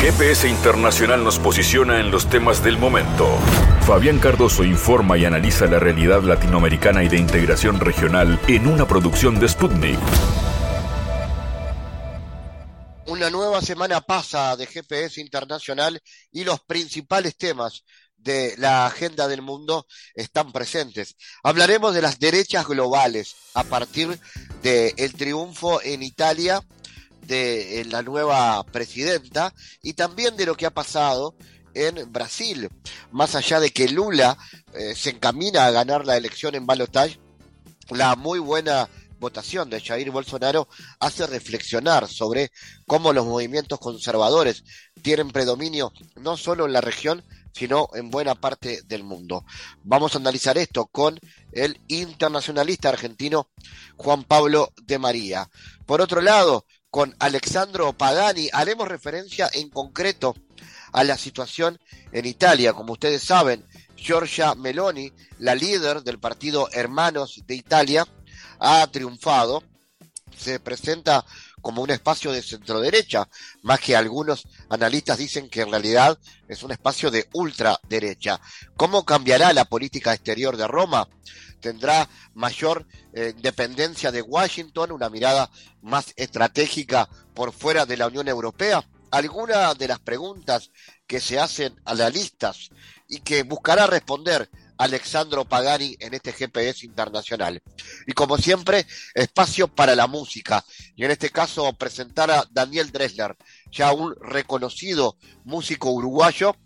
GPS Internacional nos posiciona en los temas del momento. Fabián Cardoso informa y analiza la realidad latinoamericana y de integración regional en una producción de Sputnik. Una nueva semana pasa de GPS Internacional y los principales temas de la agenda del mundo están presentes. Hablaremos de las derechas globales a partir del triunfo en Italia de la nueva presidenta y también de lo que ha pasado en Brasil. Más allá de que Lula eh, se encamina a ganar la elección en balotaje, la muy buena votación de Jair Bolsonaro hace reflexionar sobre cómo los movimientos conservadores tienen predominio no solo en la región, sino en buena parte del mundo. Vamos a analizar esto con el internacionalista argentino Juan Pablo de María. Por otro lado, con Alexandro Pagani haremos referencia en concreto a la situación en Italia. Como ustedes saben, Giorgia Meloni, la líder del partido Hermanos de Italia, ha triunfado. Se presenta como un espacio de centro-derecha, más que algunos analistas dicen que en realidad es un espacio de ultraderecha. ¿Cómo cambiará la política exterior de Roma? Tendrá mayor eh, dependencia de Washington, una mirada más estratégica por fuera de la Unión Europea? Algunas de las preguntas que se hacen a las listas y que buscará responder Alexandro Pagani en este GPS internacional. Y como siempre, espacio para la música. Y en este caso, presentar a Daniel Dressler, ya un reconocido músico uruguayo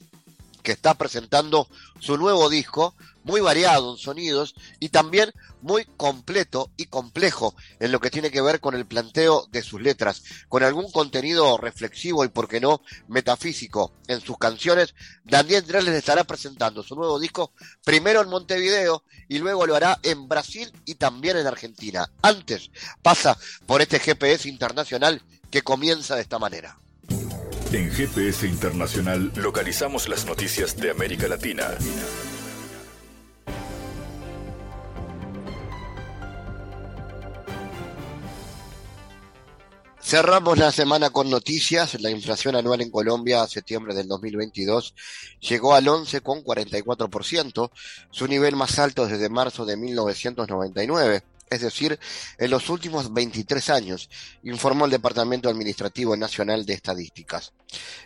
que está presentando su nuevo disco, muy variado en sonidos y también muy completo y complejo en lo que tiene que ver con el planteo de sus letras, con algún contenido reflexivo y, por qué no, metafísico en sus canciones. Daniel Drell les estará presentando su nuevo disco primero en Montevideo y luego lo hará en Brasil y también en Argentina. Antes pasa por este GPS internacional que comienza de esta manera. En GPS Internacional localizamos las noticias de América Latina. Cerramos la semana con noticias. La inflación anual en Colombia a septiembre del 2022 llegó al 11,44%, su nivel más alto desde marzo de 1999 es decir, en los últimos 23 años, informó el Departamento Administrativo Nacional de Estadísticas.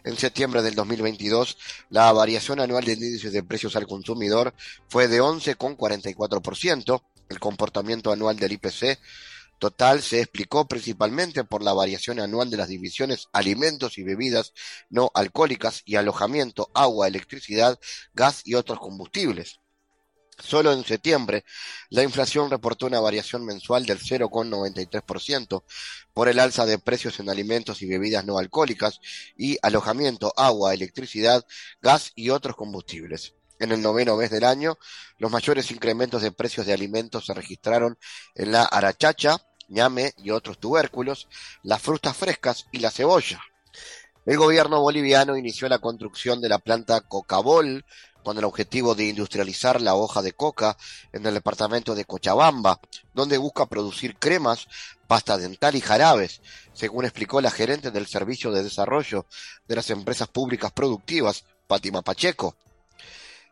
En septiembre del 2022, la variación anual del índice de precios al consumidor fue de 11,44%. El comportamiento anual del IPC total se explicó principalmente por la variación anual de las divisiones alimentos y bebidas no alcohólicas y alojamiento, agua, electricidad, gas y otros combustibles. Solo en septiembre, la inflación reportó una variación mensual del 0,93% por el alza de precios en alimentos y bebidas no alcohólicas y alojamiento, agua, electricidad, gas y otros combustibles. En el noveno mes del año, los mayores incrementos de precios de alimentos se registraron en la arachacha, ñame y otros tubérculos, las frutas frescas y la cebolla. El gobierno boliviano inició la construcción de la planta Cocabol con el objetivo de industrializar la hoja de coca en el departamento de Cochabamba, donde busca producir cremas, pasta dental y jarabes, según explicó la gerente del Servicio de Desarrollo de las Empresas Públicas Productivas, Fátima Pacheco.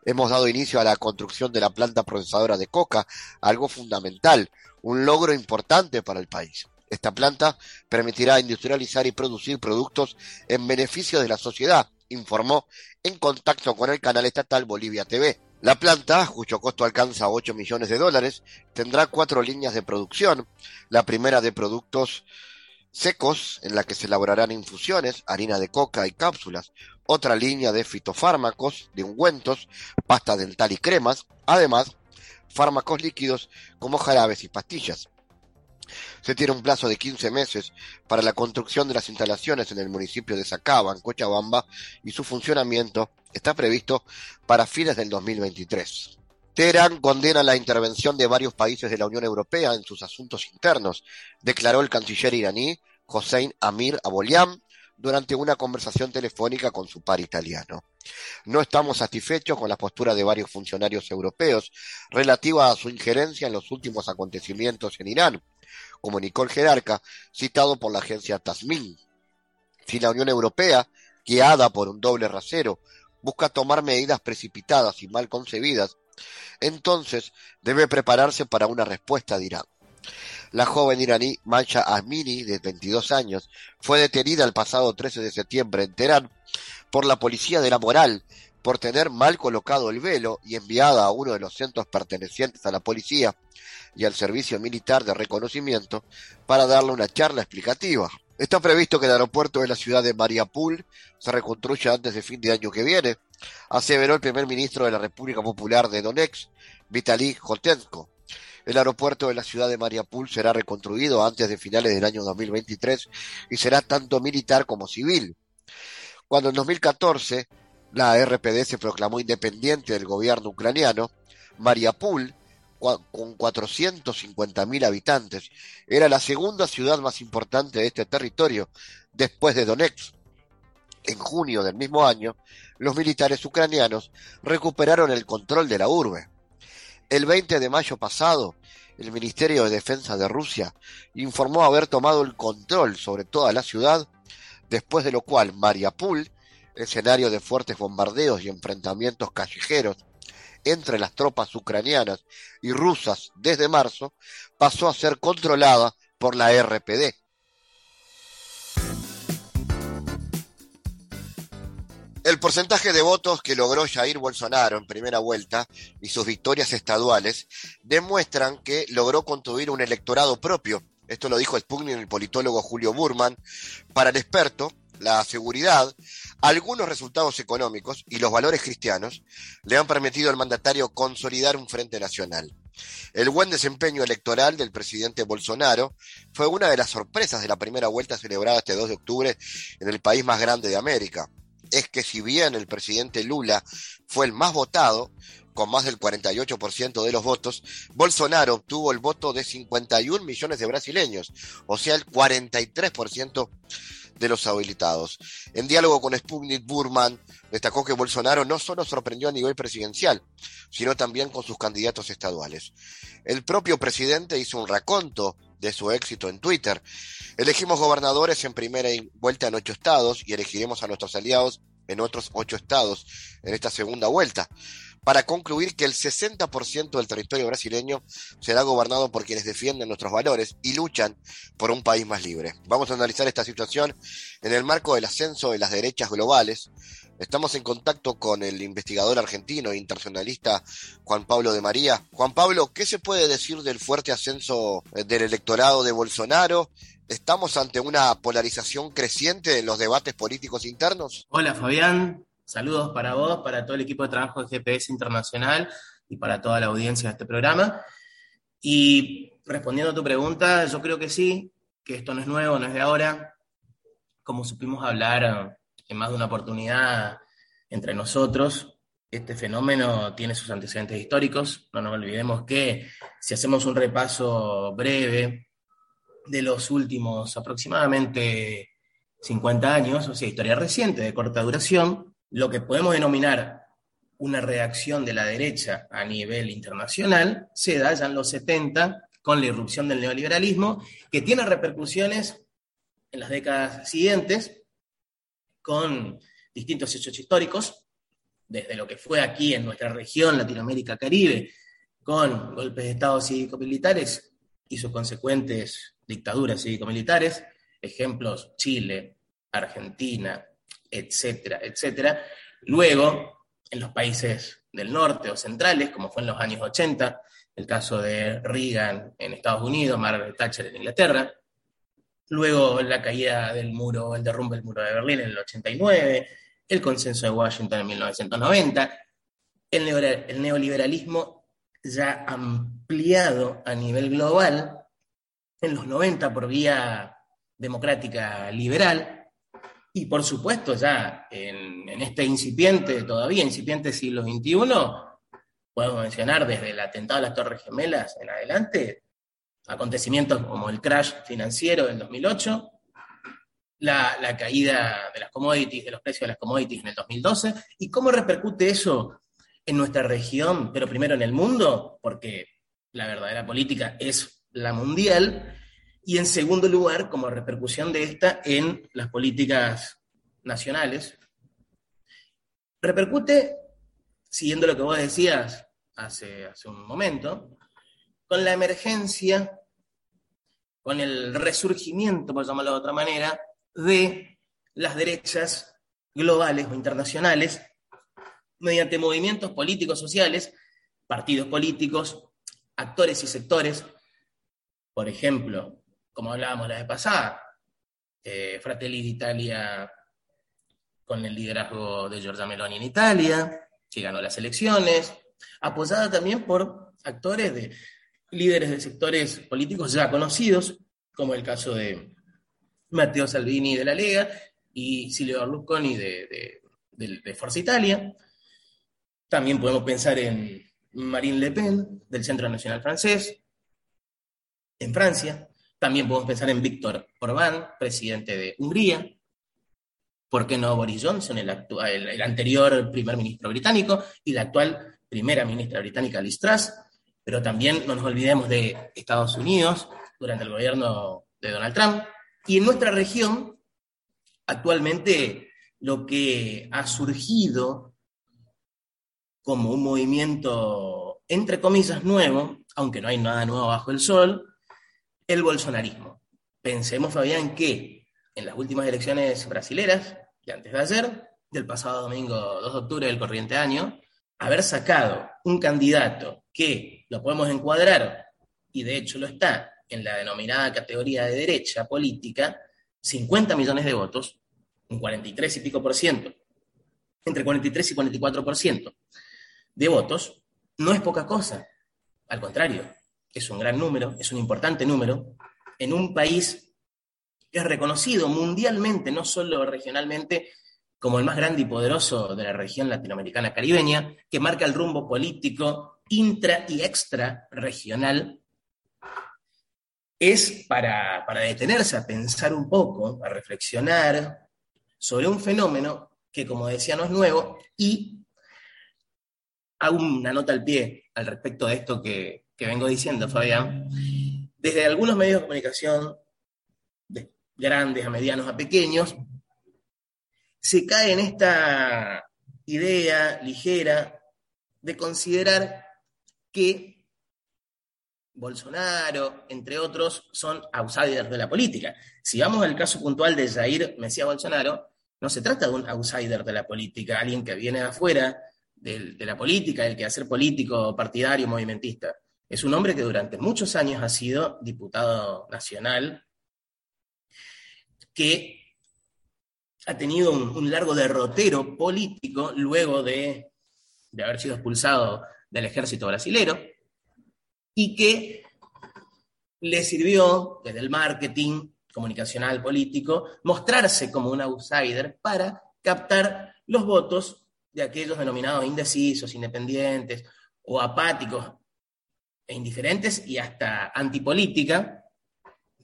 Hemos dado inicio a la construcción de la planta procesadora de coca, algo fundamental, un logro importante para el país. Esta planta permitirá industrializar y producir productos en beneficio de la sociedad, informó en contacto con el canal estatal Bolivia TV. La planta, cuyo costo alcanza 8 millones de dólares, tendrá cuatro líneas de producción. La primera de productos secos, en la que se elaborarán infusiones, harina de coca y cápsulas. Otra línea de fitofármacos, de ungüentos, pasta dental y cremas. Además, fármacos líquidos como jarabes y pastillas. Se tiene un plazo de 15 meses para la construcción de las instalaciones en el municipio de Sacaba, en Cochabamba, y su funcionamiento está previsto para fines del 2023. Teherán condena la intervención de varios países de la Unión Europea en sus asuntos internos, declaró el canciller iraní Hossein Amir Abolian durante una conversación telefónica con su par italiano. No estamos satisfechos con la postura de varios funcionarios europeos relativa a su injerencia en los últimos acontecimientos en Irán, comunicó el jerarca, citado por la agencia Tasmin. Si la Unión Europea guiada por un doble rasero, busca tomar medidas precipitadas y mal concebidas, entonces debe prepararse para una respuesta de Irán. La joven iraní Mancha Amini, de 22 años, fue detenida el pasado 13 de septiembre en Teherán por la policía de la moral por tener mal colocado el velo y enviada a uno de los centros pertenecientes a la policía y al servicio militar de reconocimiento para darle una charla explicativa. Está previsto que el aeropuerto de la ciudad de Mariupol se reconstruya antes de fin de año que viene, aseveró el primer ministro de la República Popular de Donetsk, Vitaly Jotenko. El aeropuerto de la ciudad de Mariupol será reconstruido antes de finales del año 2023 y será tanto militar como civil. Cuando en 2014 la RPD se proclamó independiente del gobierno ucraniano, Mariupol, con 450.000 habitantes, era la segunda ciudad más importante de este territorio, después de Donetsk. En junio del mismo año, los militares ucranianos recuperaron el control de la urbe. El 20 de mayo pasado, el Ministerio de Defensa de Rusia informó haber tomado el control sobre toda la ciudad, después de lo cual Mariupol escenario de fuertes bombardeos y enfrentamientos callejeros entre las tropas ucranianas y rusas desde marzo, pasó a ser controlada por la RPD. El porcentaje de votos que logró Jair Bolsonaro en primera vuelta y sus victorias estaduales demuestran que logró construir un electorado propio. Esto lo dijo Sputnik el politólogo Julio Burman. Para el experto, la seguridad, algunos resultados económicos y los valores cristianos le han permitido al mandatario consolidar un frente nacional. El buen desempeño electoral del presidente Bolsonaro fue una de las sorpresas de la primera vuelta celebrada este 2 de octubre en el país más grande de América. Es que si bien el presidente Lula fue el más votado, con más del 48% de los votos, Bolsonaro obtuvo el voto de 51 millones de brasileños, o sea, el 43% de los habilitados. En diálogo con Sputnik, Burman destacó que Bolsonaro no solo sorprendió a nivel presidencial, sino también con sus candidatos estaduales. El propio presidente hizo un raconto de su éxito en Twitter. Elegimos gobernadores en primera vuelta en ocho estados y elegiremos a nuestros aliados en otros ocho estados en esta segunda vuelta para concluir que el 60% del territorio brasileño será gobernado por quienes defienden nuestros valores y luchan por un país más libre. Vamos a analizar esta situación en el marco del ascenso de las derechas globales. Estamos en contacto con el investigador argentino e internacionalista Juan Pablo de María. Juan Pablo, ¿qué se puede decir del fuerte ascenso eh, del electorado de Bolsonaro ¿Estamos ante una polarización creciente en los debates políticos internos? Hola Fabián, Saludos para vos, para todo el equipo de trabajo de GPS Internacional y para toda la audiencia de este programa. Y respondiendo a tu pregunta, yo creo que sí, que esto no es nuevo, no es de ahora. Como supimos hablar en más de una oportunidad entre nosotros, este fenómeno tiene sus antecedentes históricos. No nos olvidemos que si hacemos un repaso breve de los últimos aproximadamente 50 años, o sea, historia reciente de corta duración, lo que podemos denominar una reacción de la derecha a nivel internacional se da ya en los 70 con la irrupción del neoliberalismo, que tiene repercusiones en las décadas siguientes con distintos hechos históricos, desde lo que fue aquí en nuestra región, Latinoamérica, Caribe, con golpes de Estado cívico-militares y sus consecuentes dictaduras cívico-militares, ejemplos Chile, Argentina, etcétera, etcétera. Luego, en los países del norte o centrales, como fue en los años 80, el caso de Reagan en Estados Unidos, Margaret Thatcher en Inglaterra. Luego la caída del muro, el derrumbe del muro de Berlín en el 89, el consenso de Washington en 1990, el, neoliberalismo ya ampliado a nivel global en los 90 por vía democrática liberal, y por supuesto, ya en, este incipiente, todavía incipiente siglo XXI, podemos mencionar desde el atentado a las Torres Gemelas en adelante, acontecimientos como el crash financiero del 2008, la, la, caída de las commodities, de los precios de las commodities en el 2012, y cómo repercute eso en nuestra región, pero primero en el mundo, porque la verdadera política es la mundial, y en segundo lugar, como repercusión de esta en las políticas nacionales, repercute, siguiendo lo que vos decías hace, hace un momento, con la emergencia, con el resurgimiento, por llamarlo de otra manera, de las derechas globales o internacionales mediante movimientos políticos sociales, partidos políticos, actores y sectores. Por ejemplo, como hablábamos la vez pasada, eh, Fratelli d'Italia con el liderazgo de Giorgia Meloni en Italia, que ganó las elecciones, apoyada también por actores de líderes de sectores políticos ya conocidos, como el caso de Matteo Salvini de la Lega y Silvio Berlusconi de, Forza Italia. También podemos pensar en Marine Le Pen, del Centro Nacional Francés, en Francia. También podemos pensar en Víctor Orbán, presidente de Hungría. ¿Por qué no Boris Johnson, el, el, anterior primer ministro británico, y la actual primera ministra británica Liz Truss? Pero también no nos olvidemos de Estados Unidos durante el gobierno de Donald Trump. Y en nuestra región, actualmente, lo que ha surgido como un movimiento, entre comillas, nuevo, aunque no hay nada nuevo bajo el sol, el bolsonarismo. Pensemos, Fabián, que en las últimas elecciones brasileras, de antes de ayer, del pasado domingo 2 de octubre del corriente año, haber sacado un candidato que lo podemos encuadrar, y de hecho lo está, en la denominada categoría de derecha política, 50 millones de votos, un 43 y pico por ciento, entre 43 y 44 por ciento, de votos no es poca cosa. Al contrario, es un gran número, es un importante número, en un país que es reconocido mundialmente, no solo regionalmente, como el más grande y poderoso de la región latinoamericana caribeña, que marca el rumbo político intra y extra regional, es para, detenerse a pensar un poco, a reflexionar sobre un fenómeno que, como decía, no es nuevo y hago una nota al pie al respecto de esto que, vengo diciendo, Fabián. Desde algunos medios de comunicación, de grandes a medianos a pequeños, se cae en esta idea ligera de considerar que Bolsonaro, entre otros, son outsiders de la política. Si vamos al caso puntual de Jair Mesías Bolsonaro, no se trata de un outsider de la política, alguien que viene de afuera, de, la política, del quehacer político, partidario, movimentista. Es un hombre que durante muchos años ha sido diputado nacional, que ha tenido un, largo derrotero político luego de, de, haber sido expulsado del ejército brasilero y que le sirvió desde el marketing comunicacional político mostrarse como un outsider para captar los votos de aquellos denominados indecisos, independientes o apáticos e indiferentes y hasta antipolítica,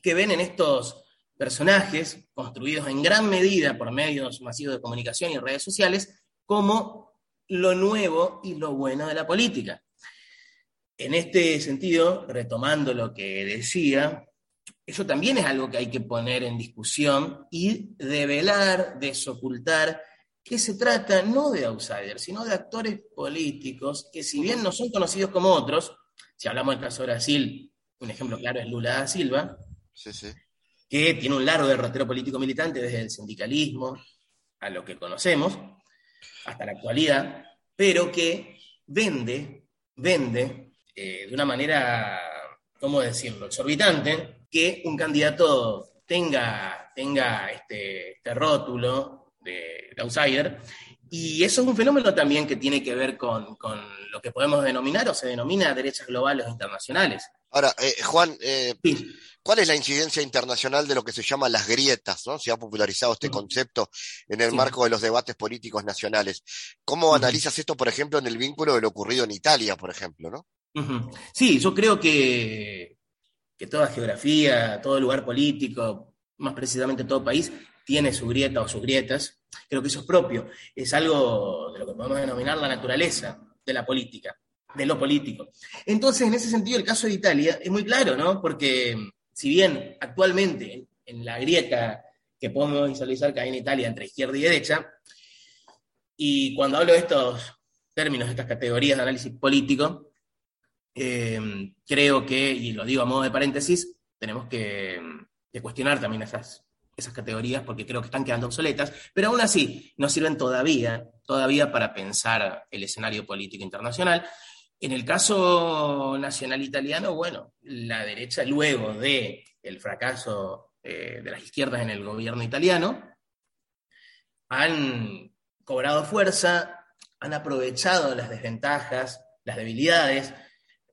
que ven en estos personajes, construidos en gran medida por medios masivos de comunicación y redes sociales, como lo nuevo y lo bueno de la política. En este sentido, retomando lo que decía, eso también es algo que hay que poner en discusión y develar, desocultar que se trata no de outsiders, sino de actores políticos que si bien no son conocidos como otros, si hablamos del caso de Brasil, un ejemplo claro es Lula da Silva, que tiene un largo derrotero político militante desde el sindicalismo a lo que conocemos, hasta la actualidad, pero que vende, vende eh, de una manera, ¿cómo decirlo?, exorbitante, que un candidato tenga, tenga este, este rótulo de, outsider. Y eso es un fenómeno también que tiene que ver con, lo que podemos denominar o se denomina derechas globales internacionales. Ahora, eh, Juan, eh, ¿cuál es la incidencia internacional de lo que se llama las grietas? ¿no? Se ha popularizado este concepto en el marco de los debates políticos nacionales. ¿Cómo analizas esto, por ejemplo, en el vínculo de lo ocurrido en Italia, por ejemplo? ¿no? Sí, yo creo que, que toda geografía, todo lugar político, más precisamente todo país, tiene su grieta o sus grietas, creo que eso es propio, es algo de lo que podemos denominar la naturaleza de la política, de lo político. Entonces, en ese sentido, el caso de Italia es muy claro, ¿no? Porque si bien actualmente en la grieta que podemos visualizar que hay en Italia entre izquierda y derecha. Y cuando hablo de estos términos, de estas categorías de análisis político, eh, creo que, y lo digo a modo de paréntesis, tenemos que, cuestionar también esas, esas categorías porque creo que están quedando obsoletas, pero aún así no sirven todavía, todavía para pensar el escenario político internacional. En el caso nacional italiano, bueno, la derecha luego de fracaso eh, de las izquierdas en el gobierno italiano han cobrado fuerza, han aprovechado las desventajas, las debilidades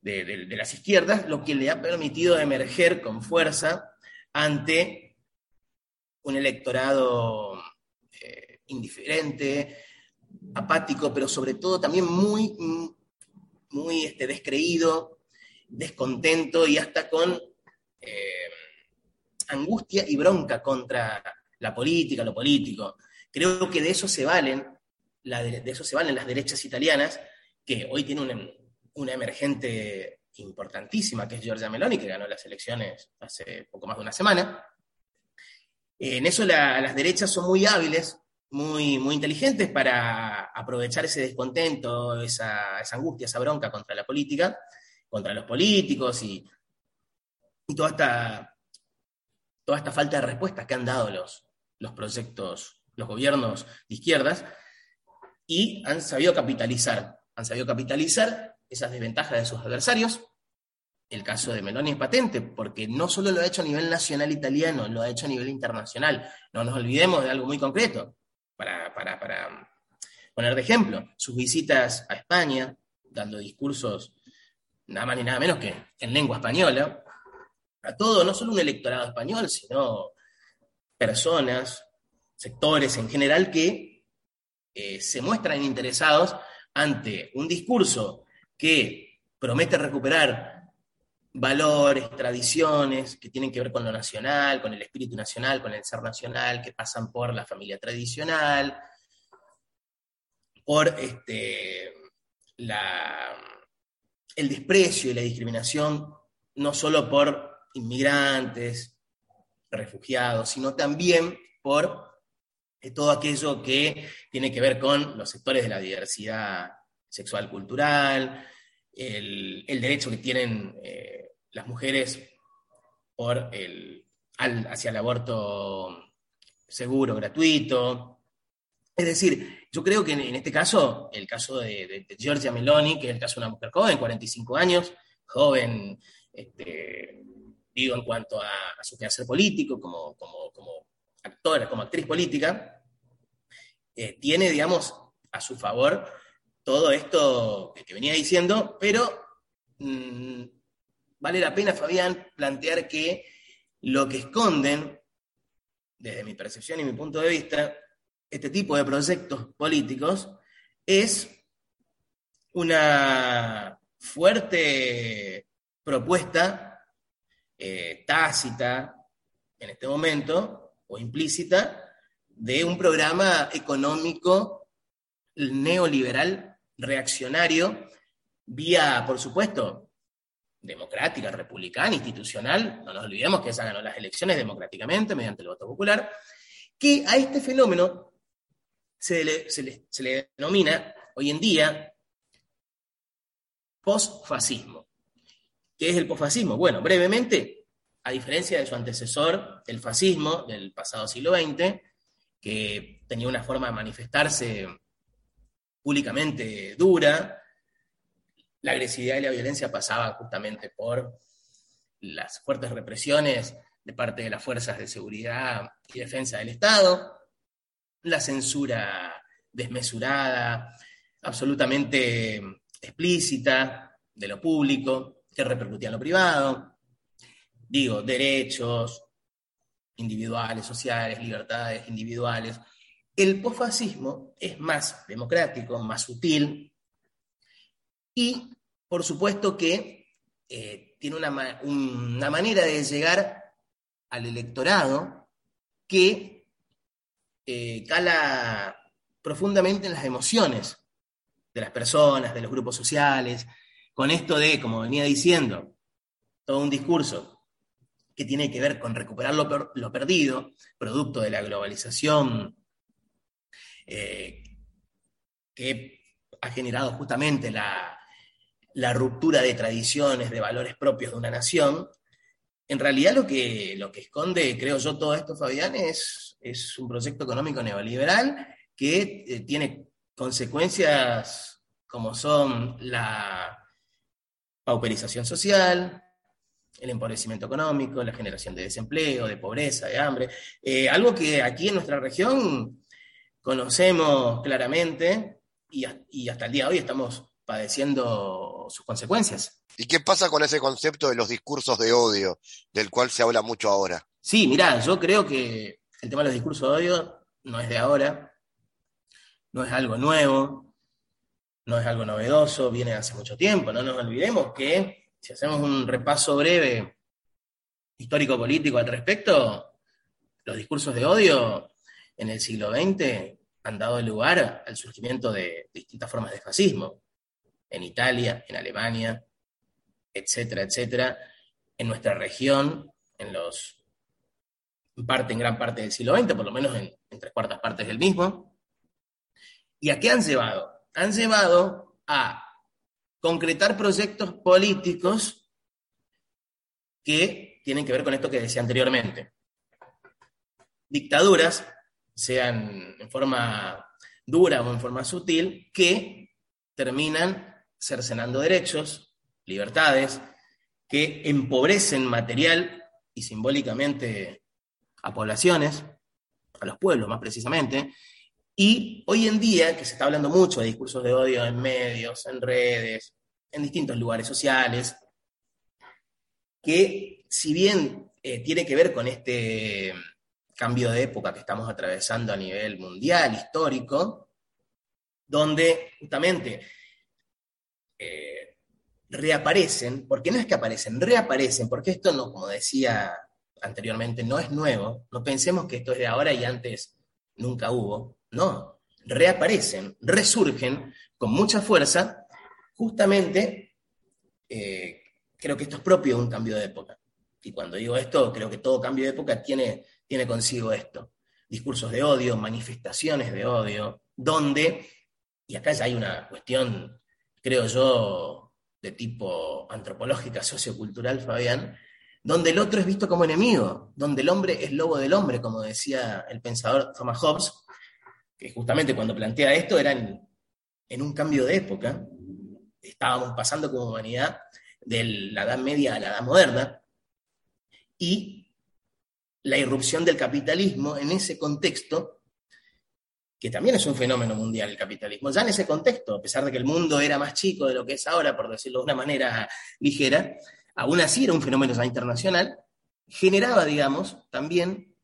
de, las izquierdas, lo que le ha permitido emerger con fuerza ante un electorado eh, indiferente, apático, pero sobre todo también muy, muy este, descreído, descontento y hasta con eh, angustia y bronca contra la política, lo político. Creo que de eso se valen, de, eso se valen las derechas italianas, que hoy tienen una, emergente importantísima, que es Giorgia Meloni, que ganó las elecciones hace poco más de una semana. En eso las derechas son muy hábiles, muy, muy inteligentes para aprovechar ese descontento, esa, angustia, esa bronca contra la política, contra los políticos y y toda esta, toda esta falta de respuestas que han dado los, los proyectos, los gobiernos de izquierdas, y han sabido capitalizar, han sabido capitalizar esas desventajas de sus adversarios. El caso de Meloni es patente, porque no solo lo ha hecho a nivel nacional italiano, lo ha hecho a nivel internacional. No nos olvidemos de algo muy concreto, para, poner de ejemplo, sus visitas a España, dando discursos nada más ni nada menos que en lengua española, a todo, no solo un electorado español, sino personas, sectores en general que eh, se muestran interesados ante un discurso que promete recuperar valores, tradiciones que tienen que ver con lo nacional, con el espíritu nacional, con el ser nacional, que pasan por la familia tradicional, por este, el desprecio y la discriminación, no solo por inmigrantes, refugiados, sino también por eh, todo aquello que tiene que ver con los sectores de la diversidad sexual cultural, el, derecho que tienen eh, las mujeres por el, hacia el aborto seguro, gratuito. Es decir, yo creo que en, este caso, el caso de, de, Giorgia Meloni, que es el caso de una mujer joven, 45 años, joven, este, digo, en cuanto a, su quehacer político, como, como, actora, como actriz política, eh, tiene, digamos, a su favor todo esto que, venía diciendo, pero mm, vale la pena, Fabián, plantear que lo que esconden, desde mi percepción y mi punto de vista, este tipo de proyectos políticos es una fuerte propuesta eh, tácita en este momento o implícita de un programa económico neoliberal reaccionario vía, por supuesto, democrática, republicana, institucional, no nos olvidemos que esa ganó las elecciones democráticamente mediante el voto popular, que a este fenómeno se le, se le denomina hoy en día posfascismo. ¿Qué es el posfascismo? Bueno, brevemente, a diferencia de su antecesor, el fascismo del pasado siglo XX, que tenía una forma de manifestarse públicamente dura, la agresividad y la violencia pasaba justamente por las fuertes represiones de parte de las fuerzas de seguridad y defensa del Estado, la censura desmesurada, absolutamente explícita de lo público, que repercutía en lo privado. Digo, derechos individuales, sociales, libertades individuales. El posfascismo es más democrático, más sutil y, por supuesto, que eh, tiene una, manera de llegar al electorado que eh, cala profundamente en las emociones de las personas, de los grupos sociales, con esto de, como venía diciendo, todo un discurso que tiene que ver con recuperar lo, perdido, producto de la globalización eh, que ha generado justamente la, ruptura de tradiciones, de valores propios de una nación, en realidad lo que, lo que esconde, creo yo, todo esto, Fabián, es, es un proyecto económico neoliberal que eh, tiene consecuencias como son la pauperización social, el empobrecimiento económico, la generación de desempleo, de pobreza, de hambre, eh, algo que aquí en nuestra región conocemos claramente y, y hasta el día de hoy estamos padeciendo sus consecuencias. ¿Y qué pasa con ese concepto de los discursos de odio, del cual se habla mucho ahora? Sí, mirá, yo creo que el tema de los discursos de odio no es de ahora, no es algo nuevo, no es algo novedoso, viene hace mucho tiempo. No nos olvidemos que, si hacemos un repaso breve histórico-político al respecto, los discursos de odio en el siglo XX han dado lugar al surgimiento de distintas formas de fascismo, en Italia, en Alemania, etcétera, etcétera, en nuestra región, en los parte, en gran parte del siglo XX, por lo menos en, en tres cuartas partes del mismo. ¿Y a qué han llevado? han llevado a concretar proyectos políticos que tienen que ver con esto que decía anteriormente. Dictaduras, sean en forma dura o en forma sutil, que terminan cercenando derechos, libertades, que empobrecen material y simbólicamente a poblaciones, a los pueblos más precisamente, y hoy en día, que se está hablando mucho de discursos de odio en medios, en redes, en distintos lugares sociales, que si bien eh, tiene que ver con este cambio de época que estamos atravesando a nivel mundial, histórico, donde justamente eh, reaparecen, porque no es que aparecen, reaparecen, porque esto no, como decía anteriormente, no es nuevo, no pensemos que esto es de ahora y antes nunca hubo, no, reaparecen, resurgen con mucha fuerza, justamente eh, creo que esto es propio de un cambio de época. Y cuando digo esto, creo que todo cambio de época tiene, tiene consigo esto. Discursos de odio, manifestaciones de odio, donde, y acá ya hay una cuestión, creo yo, de tipo antropológica, sociocultural, Fabián, donde el otro es visto como enemigo, donde el hombre es lobo del hombre, como decía el pensador Thomas Hobbes, que justamente cuando plantea esto era en, un cambio de época, estábamos pasando como humanidad de la Edad Media a la Edad Moderna, y la irrupción del capitalismo en ese contexto, que también es un fenómeno mundial el capitalismo, ya en ese contexto, a pesar de que el mundo era más chico de lo que es ahora, por decirlo de una manera ligera, aún así era un fenómeno internacional, generaba, digamos, también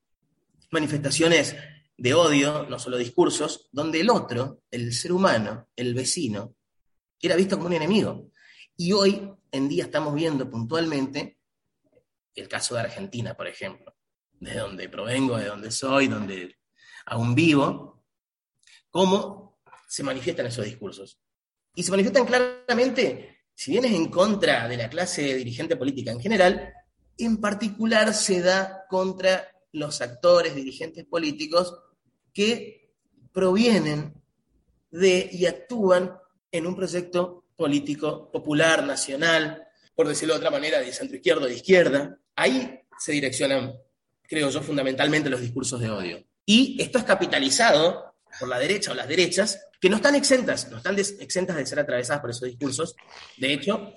manifestaciones de odio, no solo discursos, donde el otro, el ser humano, el vecino, era visto como un enemigo. Y hoy en día estamos viendo puntualmente el caso de Argentina, por ejemplo, de donde provengo, de donde soy, donde aún vivo, cómo se manifiestan esos discursos. Y se manifiestan claramente, si bien es en contra de la clase dirigente política en general, en particular se da contra los actores, dirigentes políticos que provienen de y actúan en un proyecto político popular, nacional, por decirlo de otra manera, de centro izquierdo, de izquierda. Ahí se direccionan, creo yo, fundamentalmente los discursos de odio. Y esto es capitalizado por la derecha o las derechas, que no están exentas, no están exentas de ser atravesadas por esos discursos. De hecho,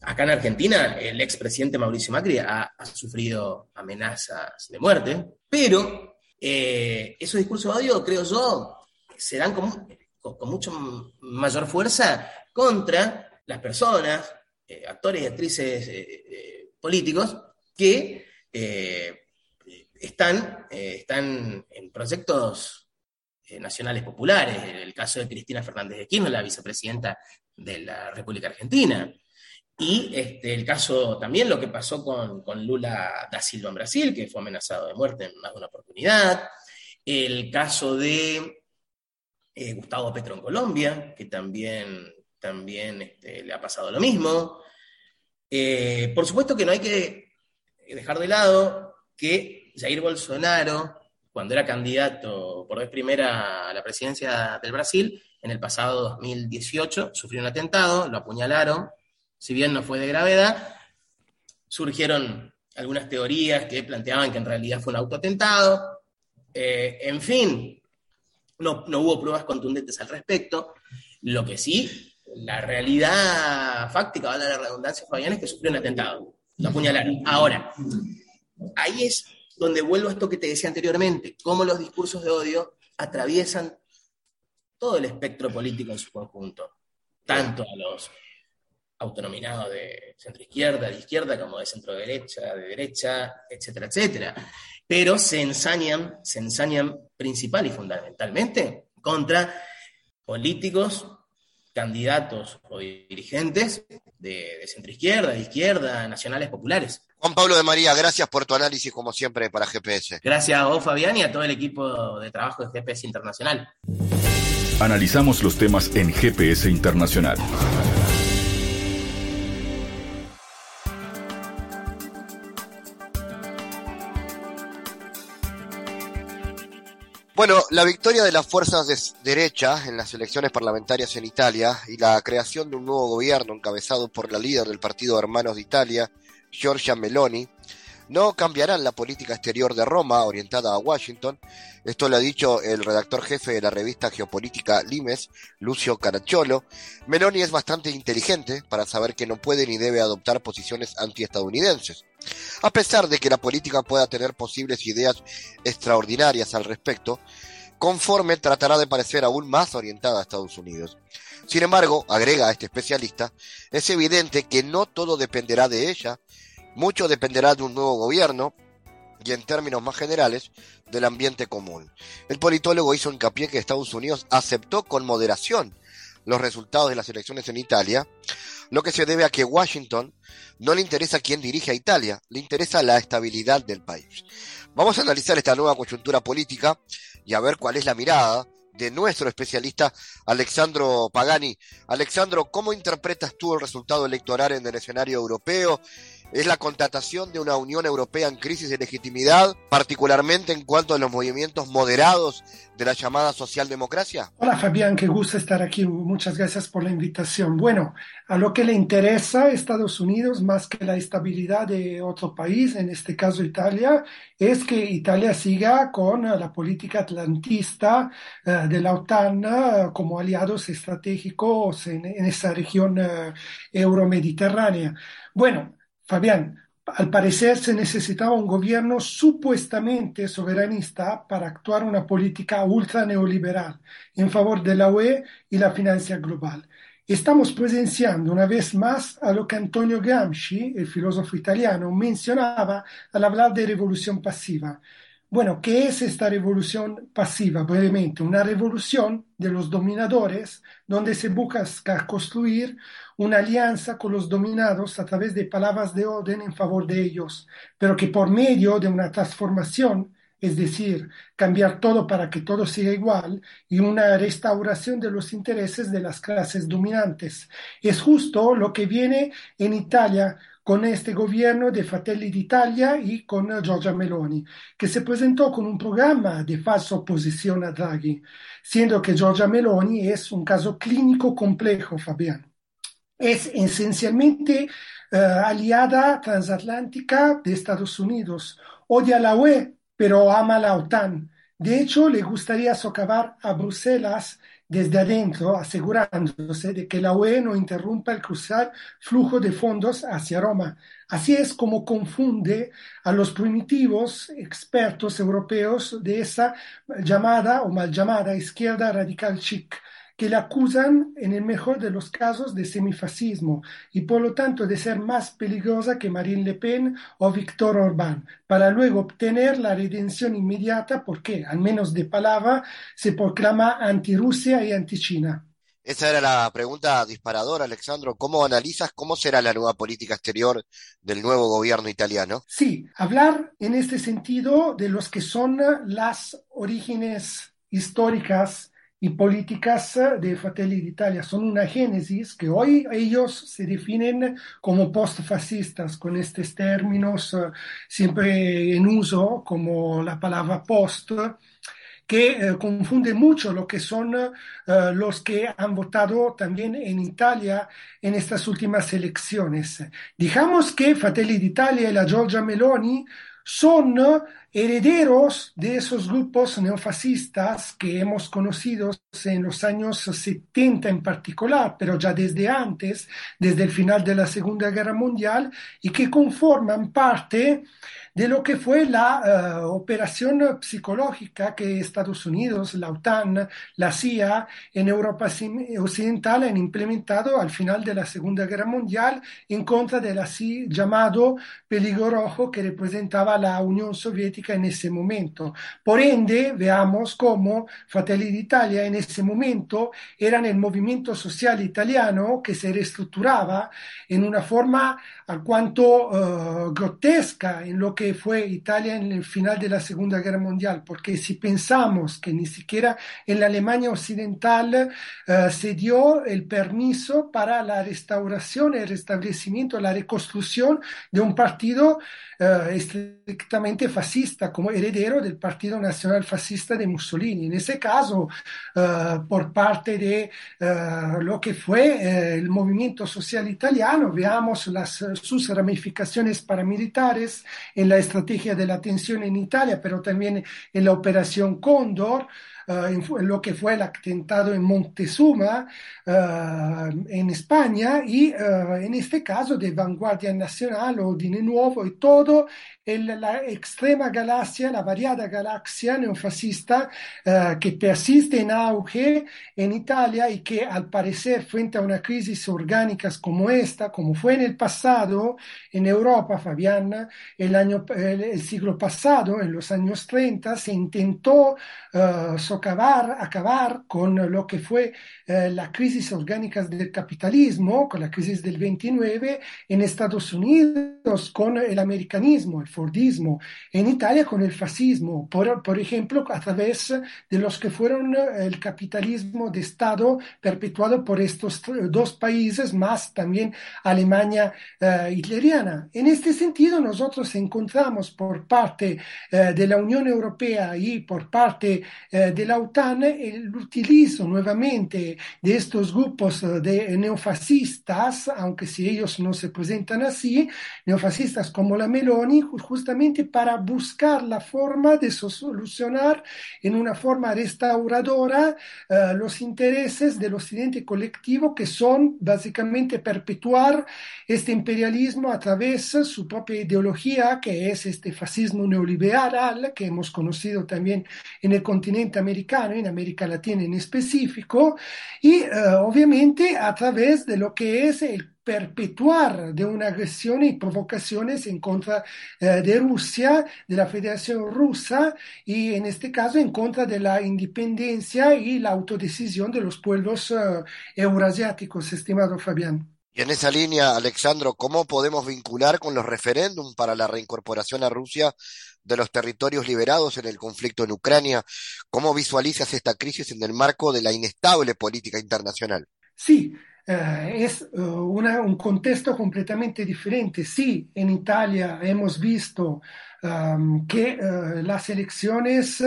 acá en Argentina, el expresidente Mauricio Macri ha, sufrido amenazas de muerte, pero eh, esos discursos de odio, creo yo, se dan con, con, mucho mayor fuerza contra las personas, eh, actores y actrices eh, políticos que están, están en proyectos nacionales populares. El caso de Cristina Fernández de Kirchner, la vicepresidenta de la República Argentina. Y este, el caso también, lo que pasó con, Lula da Silva en Brasil, que fue amenazado de muerte en más de una oportunidad. El caso de eh, Gustavo Petro en Colombia, que también, también este, le ha pasado lo mismo. Eh, por supuesto que no hay que dejar de lado que Jair Bolsonaro, cuando era candidato por vez primera a la presidencia del Brasil, en el pasado 2018 sufrió un atentado, lo apuñalaron, si bien no fue de gravedad, surgieron algunas teorías que planteaban que en realidad fue un autoatentado, eh, en fin, no, no hubo pruebas contundentes al respecto, lo que sí la realidad fáctica, vale la redundancia, Fabián, es que sufrió un atentado. Lo apuñalaron. Ahora, ahí es donde vuelvo a esto que te decía anteriormente, cómo los discursos de odio atraviesan todo el espectro político en su conjunto, tanto a los autonominados de centro izquierda, de izquierda, como de centro derecha, de derecha, etcétera, etcétera. Pero se ensañan, se ensañan principal y fundamentalmente contra políticos candidatos o dirigentes de, de centroizquierda, de izquierda, nacionales populares. Juan Pablo de María, gracias por tu análisis como siempre para GPS. Gracias a vos, Fabián, y a todo el equipo de trabajo de GPS Internacional. Analizamos los temas en GPS Internacional. Bueno, la victoria de las fuerzas de derecha en las elecciones parlamentarias en Italia y la creación de un nuevo gobierno encabezado por la líder del Partido Hermanos de Italia, Giorgia Meloni, no cambiarán la política exterior de Roma orientada a Washington. Esto lo ha dicho el redactor jefe de la revista geopolítica Limes, Lucio Caracciolo. Meloni es bastante inteligente para saber que no puede ni debe adoptar posiciones antiestadounidenses. A pesar de que la política pueda tener posibles ideas extraordinarias al respecto, conforme tratará de parecer aún más orientada a Estados Unidos. Sin embargo, agrega este especialista, es evidente que no todo dependerá de ella, mucho dependerá de un nuevo gobierno y en términos más generales del ambiente común. El politólogo hizo hincapié que Estados Unidos aceptó con moderación los resultados de las elecciones en Italia, lo que se debe a que Washington no le interesa quién dirige a Italia, le interesa la estabilidad del país. Vamos a analizar esta nueva coyuntura política y a ver cuál es la mirada de nuestro especialista Alexandro Pagani. Alexandro, ¿cómo interpretas tú el resultado electoral en el escenario europeo es la contratación de una Unión Europea en crisis de legitimidad, particularmente en cuanto a los movimientos moderados de la llamada socialdemocracia? Hola Fabián, qué gusto estar aquí. Muchas gracias por la invitación. Bueno, a lo que le interesa a Estados Unidos más que la estabilidad de otro país, en este caso Italia, es que Italia siga con la política atlantista uh, de la OTAN uh, como aliados estratégicos en, esa región euromediterránea. Bueno, Fabián, al parecer se necesitaba un gobierno supuestamente soberanista para actuar una política ultra neoliberal en favor de la UE y la financia global. Estamos presenciando una vez más a lo que Antonio Gramsci, el filósofo italiano, mencionaba al hablar de revolución pasiva. Bueno, ¿qué es esta revolución pasiva? Brevemente, una revolución de los dominadores donde se busca construir una alianza con los dominados a través de palabras de orden en favor de ellos, pero que por medio de una transformación, es decir, cambiar todo para que todo siga igual, y una restauración de los intereses de las clases dominantes. Es justo lo que viene en Italia con este gobierno de Fratelli d'Italia y con Giorgia Meloni, que se presentó con un programa de falsa oposición a Draghi, siendo que Giorgia Meloni es un caso clínico complejo, Fabián es esencialmente uh, aliada transatlántica de Estados Unidos. Odia la UE, pero ama la OTAN. De hecho, le gustaría socavar a Bruselas desde adentro, asegurándose de que la UE no interrumpa el cruzar flujo de fondos hacia Roma. Así es como confunde a los primitivos expertos europeos de esa llamada o mal llamada izquierda radical chic que le acusan, en el mejor de los casos, de semifascismo y por lo tanto de ser más peligrosa que Marine Le Pen o Víctor Orbán, para luego obtener la redención inmediata porque, al menos de palabra, se proclama anti-Rusia y anti-China. Esa era la pregunta disparadora, Alexandro. ¿Cómo analizas cómo será la nueva política exterior del nuevo gobierno italiano? Sí, hablar en este sentido de los que son las orígenes históricas y políticas de Fratelli d'Italia. Son una génesis que hoy ellos se definen como postfascistas, con estos términos siempre en uso, como la palabra post que eh, confunde mucho lo que son eh, los que han votado también en Italia en estas últimas elecciones. Digamos que Fratelli d'Italia y la Giorgia Meloni son herederos de esos grupos neofascistas que hemos conocido en los años 70 en particular, pero ya desde antes, desde el final de la Segunda Guerra Mundial, y que conforman parte de lo que fue la eh, operación psicológica que Estados Unidos, la OTAN, la CIA en Europa Occidental han implementado al final de la Segunda Guerra Mundial en contra del así llamado peligro rojo que representaba la Unión Soviética en ese momento. Por ende, veamos cómo Fratelli d'Italia en ese momento eran el movimiento social italiano que se reestructuraba en una forma alquanto uh, grotesca en lo que fue Italia en el final de la Segunda Guerra Mundial, porque si pensamos que ni siquiera en la Alemania occidental uh, se dio el permiso para la restauración, el restablecimiento, la reconstrucción de un partido uh, estrictamente fascista, como heredero del Partido Nacional Fascista de Mussolini. En ese caso, por parte de lo que fue el movimiento social italiano, veamos las sus ramificaciones paramilitares en la estrategia de la atención en Italia, pero también en la operación Cóndor, uh, en, lo que fue el atentado en Montezuma, uh, en España, y en este caso de Vanguardia Nacional o de Nuevo y todo el, la extrema galaxia, la variada galaxia neofascista que persiste en auge en Italia y que al parecer frente a una crisis orgánica como esta, como fue en el pasado en Europa, Fabián, el, año, el, el siglo pasado, en los años 30, se intentó acabar, acabar con lo que fue eh, la crisis orgánica del capitalismo, con la crisis del 29 en Estados Unidos, con el americanismo, el Fordismo, en Italia con el fascismo, por, ejemplo, a través de los que fueron eh, el capitalismo de Estado perpetuado por estos dos países, más también Alemania uh, hitleriana. En este sentido, nosotros encontramos por parte uh, de la Unión Europea y por parte de la OTAN el utilizo nuevamente de estos grupos de neofascistas, aunque si ellos no se presentan así, neofascistas como la Meloni, justamente para buscar la forma de solucionar en una forma restauradora uh, los intereses del occidente colectivo, que son básicamente perpetuar este imperialismo a través de su propia ideología, que es este fascismo neoliberal que hemos conocido también en el continente americano en América Latina en específico, y uh, obviamente a través de lo que es el perpetuar de una agresión y provocaciones en contra eh, de Rusia, de la Federación Rusa, y en este caso en contra de la independencia y la autodecisión de los pueblos eh, euroasiáticos, estimado Fabián. Y en esa línea, Alexandro, ¿cómo podemos vincular con los referéndums para la reincorporación a Rusia de los territorios liberados en el conflicto en Ucrania. ¿Cómo visualizas esta crisis en el marco de la inestable política internacional? Sí, Uh, es una, un contexto completamente diferente. Sí, en Italia hemos visto um, que uh, las elecciones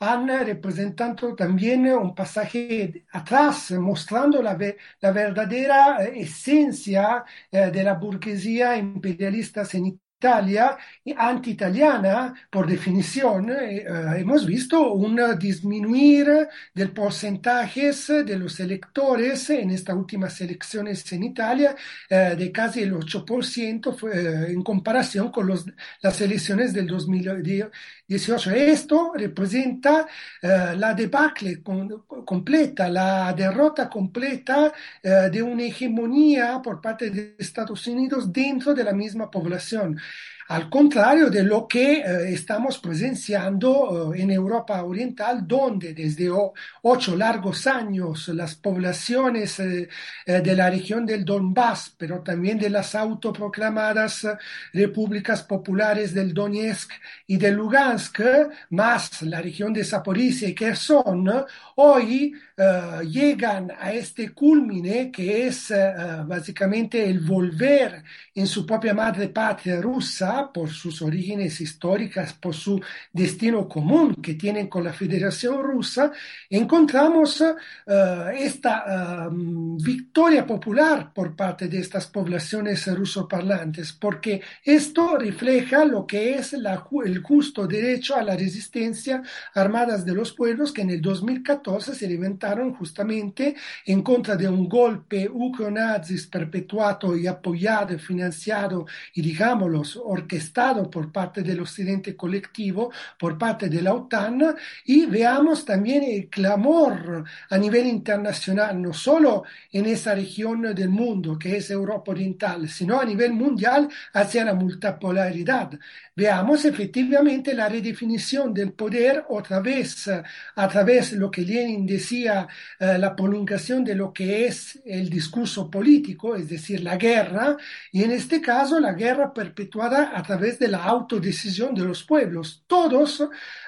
han representado también un pasaje atrás, mostrando la, la verdadera esencia de la burguesía imperialista en Italia, anti-italiana por definición, eh, hemos visto un disminuir del porcentajes de los electores en estas últimas elecciones en Italia eh, de casi el 8% eh, en comparación con los, las elecciones del 2018. Esto representa la debacle con, completa, la derrota completa de una hegemonía por parte de Estados Unidos dentro de la misma población. Al contrario de lo que eh, estamos presenciando eh, en Europa Oriental, donde desde ocho largos años las poblaciones eh, de la región del Donbass, pero también de las autoproclamadas repúblicas populares del Donetsk y de Lugansk, más la región de Zaporizhia y Kherson, hoy llegan a este culmine que es básicamente el volver en su propia madre patria rusa por sus orígenes históricas, por su destino común que tienen con la Federación Rusa, encontramos eh, esta victoria popular por parte de estas poblaciones rusoparlantes, porque esto refleja lo que es la, el justo derecho a la resistencia armadas de los pueblos que en el 2014 se levantaron justamente en contra de un golpe ucronazis perpetuado y apoyado y financiado y digámoslo orquestado por parte del occidente colectivo, por parte de la OTAN, y veamos también el clamor a nivel internacional, no solo en esa región del mundo que es Europa Oriental, sino a nivel mundial hacia la multipolaridad. Veamos efectivamente la redefinición del poder otra vez a través de lo que Lenin decía, eh, la prolongación de lo que es el discurso político, es decir, la guerra, y en este caso la guerra perpetuada a través de la autodecisión de los pueblos. Todos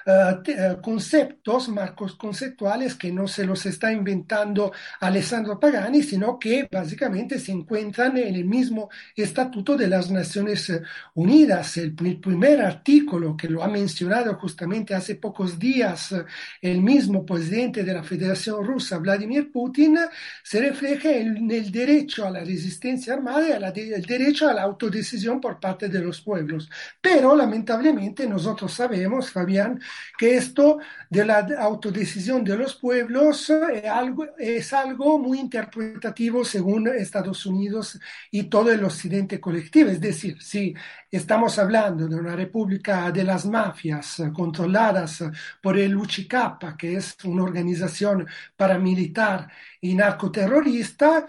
eh, eh, conceptos, marcos conceptuales que no se los está inventando Alessandro Pagani, sino que básicamente se encuentran en el mismo estatuto de las Naciones Unidas. El, primer artículo que lo ha mencionado justamente hace pocos días eh, el mismo presidente de la Federación Rusa, Vladimir Putin, se refleja en el derecho a la resistencia armada y el derecho a la autodecisión por parte de los pueblos. Pero lamentablemente nosotros sabemos, Fabián, que esto de la autodecisión de los pueblos es eh, algo, es algo muy interpretativo según Estados Unidos y todo el occidente colectivo. Es decir, si estamos hablando de una república de las mafias controladas por el UCK, que es una organización paramilitar y narcoterrorista,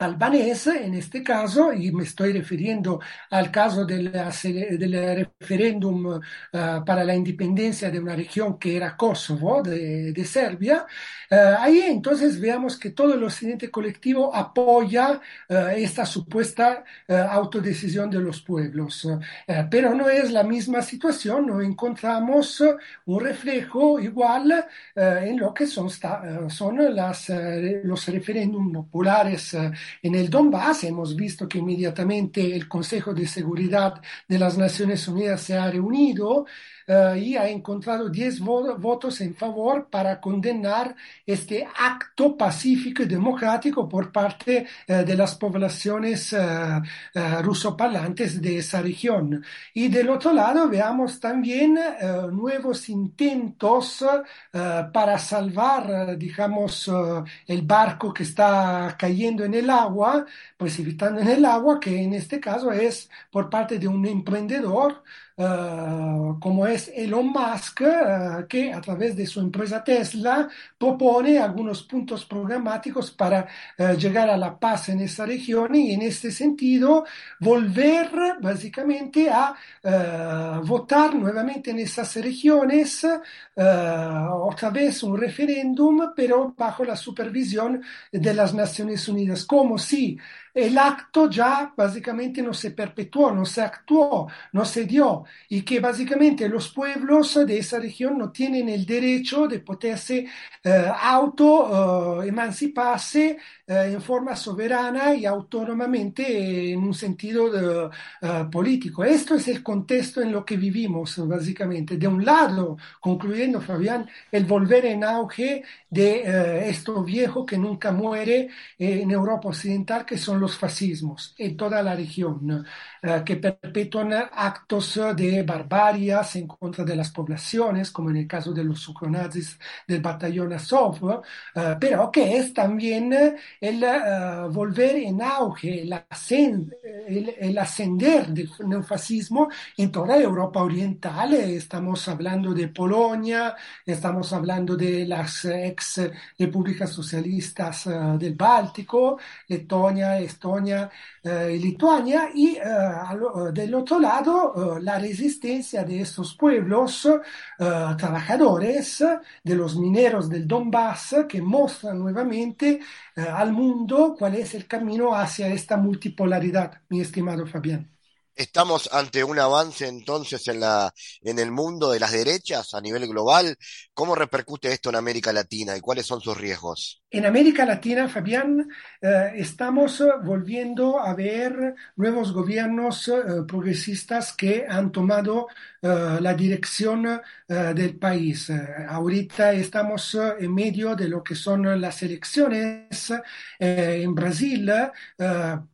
en este caso, y me estoy refiriendo al caso del, del referéndum uh, para la independencia de una región que era Kosovo, de, Serbia, uh, ahí entonces veamos que todo el occidente colectivo apoya uh, esta supuesta autodecisión de los pueblos. pero no es la misma situación, no encontramos un reflejo igual en lo que son, son las, los referéndums populares en el Donbass hemos visto que inmediatamente el Consejo de Seguridad de las Naciones Unidas se ha reunido uh, y ha encontrado 10 vo votos en favor para condenar este acto pacífico y democrático por parte uh, de las poblaciones uh, rusoparlantes de esa región. Y del otro lado veamos también nuevos intentos para salvar, digamos, el barco que está cayendo en el agua, precipitando en el agua, que en este caso es por parte de un emprendedor eh, como es Elon Musk, uh, que a través de su empresa Tesla propone algunos puntos programáticos para uh, llegar a la paz en esa región y en este sentido volver básicamente a votar nuevamente en esas regiones otra vez un referéndum, pero bajo la supervisión de las Naciones Unidas, como si el acto ya básicamente no se perpetuó, no se actuó, no se dio, y que básicamente los pueblos de esa región no tienen el derecho de poderse eh, auto eh, emanciparse en forma soberana y autónomamente en un sentido político. Esto es el contexto en lo que vivimos, básicamente. De un lado, concluyendo, Fabián, el volver en auge de esto viejo que nunca muere en Europa Occidental, que son los fascismos en toda la región, que perpetúan actos de barbarias en contra de las poblaciones, como en el caso de los ucronazis del batallón Azov, eh, pero que es también el volver en auge, el, ascender del neofascismo en toda Europa Oriental. Estamos hablando de Polonia, estamos hablando de las ex repúblicas socialistas del Báltico, Letonia, Estonia y Lituania, y del otro lado la resistencia de estos pueblos trabajadores, de los mineros del Donbass, que muestran nuevamente al mundo cuál es el camino hacia esta multipolaridad, mi estimado Fabián. ¿Estamos ante un avance entonces en, la, en el mundo de las derechas a nivel global? ¿Cómo repercute esto en América Latina y cuáles son sus riesgos? En América Latina, Fabián, eh, estamos volviendo a ver nuevos gobiernos eh, progresistas que han tomado la dirección del país. ahorita estamos en medio de lo que son las elecciones en Brasil,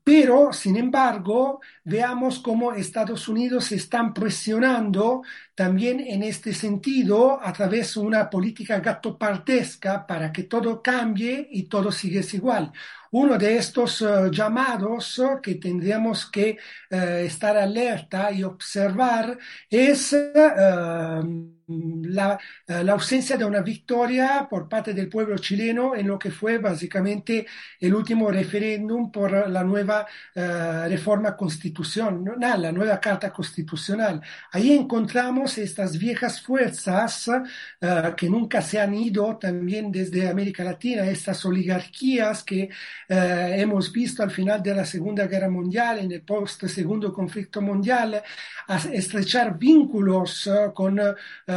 pero sin embargo, veamos cómo Estados Unidos están presionando también en este sentido a través de una política gatopardesca para que todo cambie y todo siga igual. Uno de estos uh, llamados que tendríamos que uh, estar alerta y observar es la, la, ausencia de una victoria por parte del pueblo chileno en lo que fue básicamente el último referéndum por la nueva reforma constitucional, la nueva carta constitucional. Ahí encontramos estas viejas fuerzas que nunca se han ido también desde América Latina, estas oligarquías que eh, hemos visto al final de la Segunda Guerra Mundial, en el post-segundo conflicto mundial, a estrechar vínculos eh, con eh,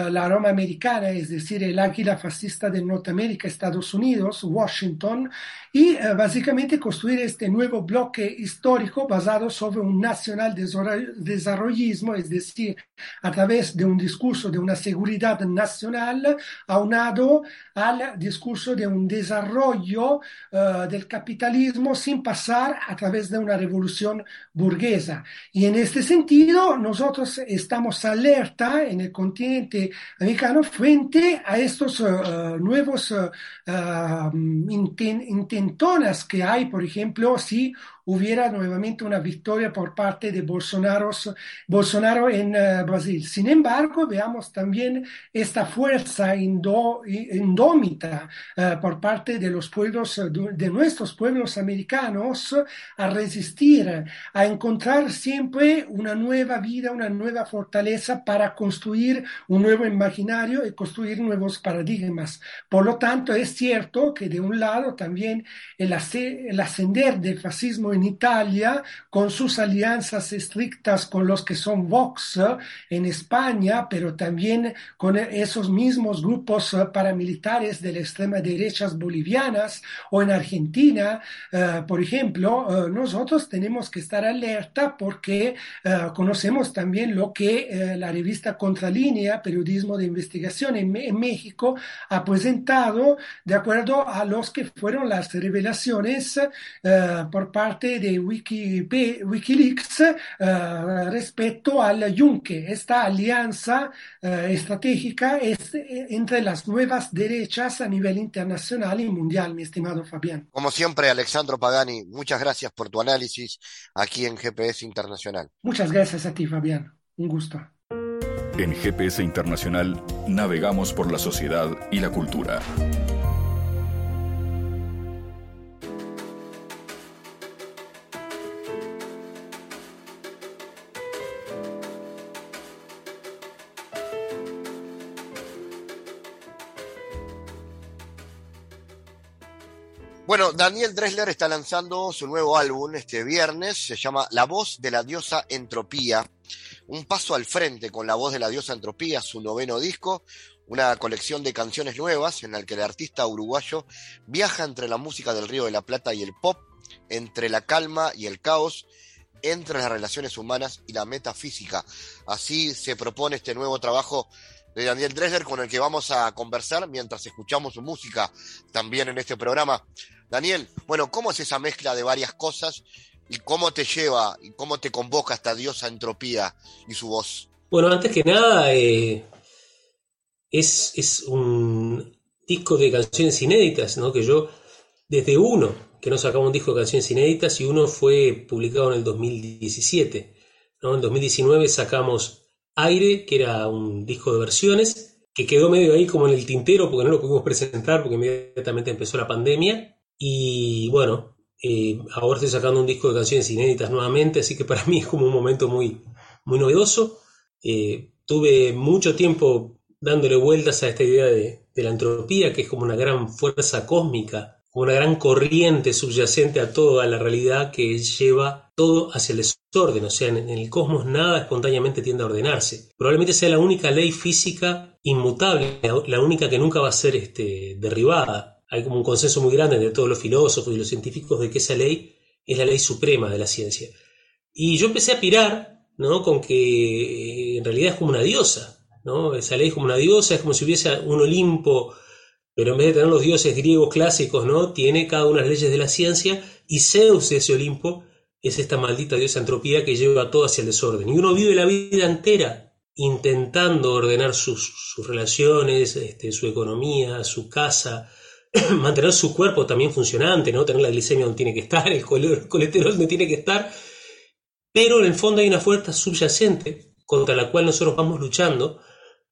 la Roma americana, es decir, el águila fascista de Norteamérica, Estados Unidos, Washington, y básicamente construir este nuevo bloque histórico basado sobre un nacional desarrollismo, es decir, a través de un discurso de una seguridad nacional aunado al discurso de un desarrollo del capitalismo capitalismo sin pasar a través de una revolución burguesa. Y en este sentido, nosotros estamos alerta en el continente americano frente a estos uh, nuevos uh, uh, intentonas que hay, por ejemplo, si hubiera nuevamente una victoria por parte de Bolsonaro, Bolsonaro en uh, Brasil. Sin embargo, veamos también esta fuerza indo, indómita uh, por parte de los pueblos, de nuestros pueblos americanos, a resistir, a encontrar siempre una nueva vida, una nueva fortaleza para construir un nuevo imaginario y construir nuevos paradigmas. Por lo tanto, es cierto que de un lado también el, el ascender del fascismo en Italia, con sus alianzas estrictas con los que son Vox eh, en España, pero también con esos mismos grupos eh, paramilitares de la extrema derecha bolivianas o en Argentina, eh, por ejemplo, nosotros tenemos que estar alerta porque conocemos también lo que la revista Contralínea, Periodismo de Investigación en, en México, ha presentado de acuerdo a los que fueron las revelaciones por parte de Wikileaks uh, respecto al Yunque, esta alianza uh, estratégica es, eh, entre las nuevas derechas a nivel internacional y mundial, mi estimado Fabián. Como siempre, Alexandro Pagani, muchas gracias por tu análisis aquí en GPS Internacional. Muchas gracias a ti, Fabián. Un gusto. En GPS Internacional navegamos por la sociedad y la cultura. Bueno, Daniel Dressler está lanzando su nuevo álbum este viernes, se llama La voz de la diosa Entropía, un paso al frente con la voz de la diosa Entropía, su noveno disco, una colección de canciones nuevas en la que el artista uruguayo viaja entre la música del Río de la Plata y el pop, entre la calma y el caos, entre las relaciones humanas y la metafísica. Así se propone este nuevo trabajo de Daniel Dressler con el que vamos a conversar mientras escuchamos su música también en este programa. Daniel, bueno, ¿cómo es esa mezcla de varias cosas y cómo te lleva y cómo te convoca esta diosa entropía y su voz? Bueno, antes que nada, eh, es, es, un disco de canciones inéditas, ¿no? Que yo, desde uno, que no sacamos un disco de canciones inéditas, y uno fue publicado en el 2017. ¿no? En 2019 sacamos Aire, que era un disco de versiones, que quedó medio ahí como en el tintero porque no lo pudimos presentar porque inmediatamente empezó la pandemia. Y bueno, eh, ahora estoy sacando un disco de canciones inéditas nuevamente, así que para mí es como un momento muy, muy novedoso. Eh, tuve mucho tiempo dándole vueltas a esta idea de, la entropía, que es como una gran fuerza cósmica, una gran corriente subyacente a toda la realidad que lleva todo hacia el desorden. O sea, en, en el cosmos nada espontáneamente tiende a ordenarse. Probablemente sea la única ley física inmutable, la única que nunca va a ser este, derribada hay como un consenso muy grande entre todos los filósofos y los científicos de que esa ley es la ley suprema de la ciencia. Y yo empecé a pirar, ¿no? Con que eh, en realidad es como una diosa, ¿no? Esa ley es como una diosa, es como si hubiese un Olimpo, pero en vez de tener los dioses griegos clásicos, ¿no? Tiene cada una las leyes de la ciencia y Zeus ese Olimpo es esta maldita diosa entropía que lleva todo hacia el desorden. Y uno vive la vida entera intentando ordenar sus, sus relaciones, este, su economía, su casa, mantener su cuerpo también funcionante, ¿no? Tener la glicemia donde tiene que estar, el colesterol donde tiene que estar. Pero en el fondo hay una fuerza subyacente contra la cual nosotros vamos luchando,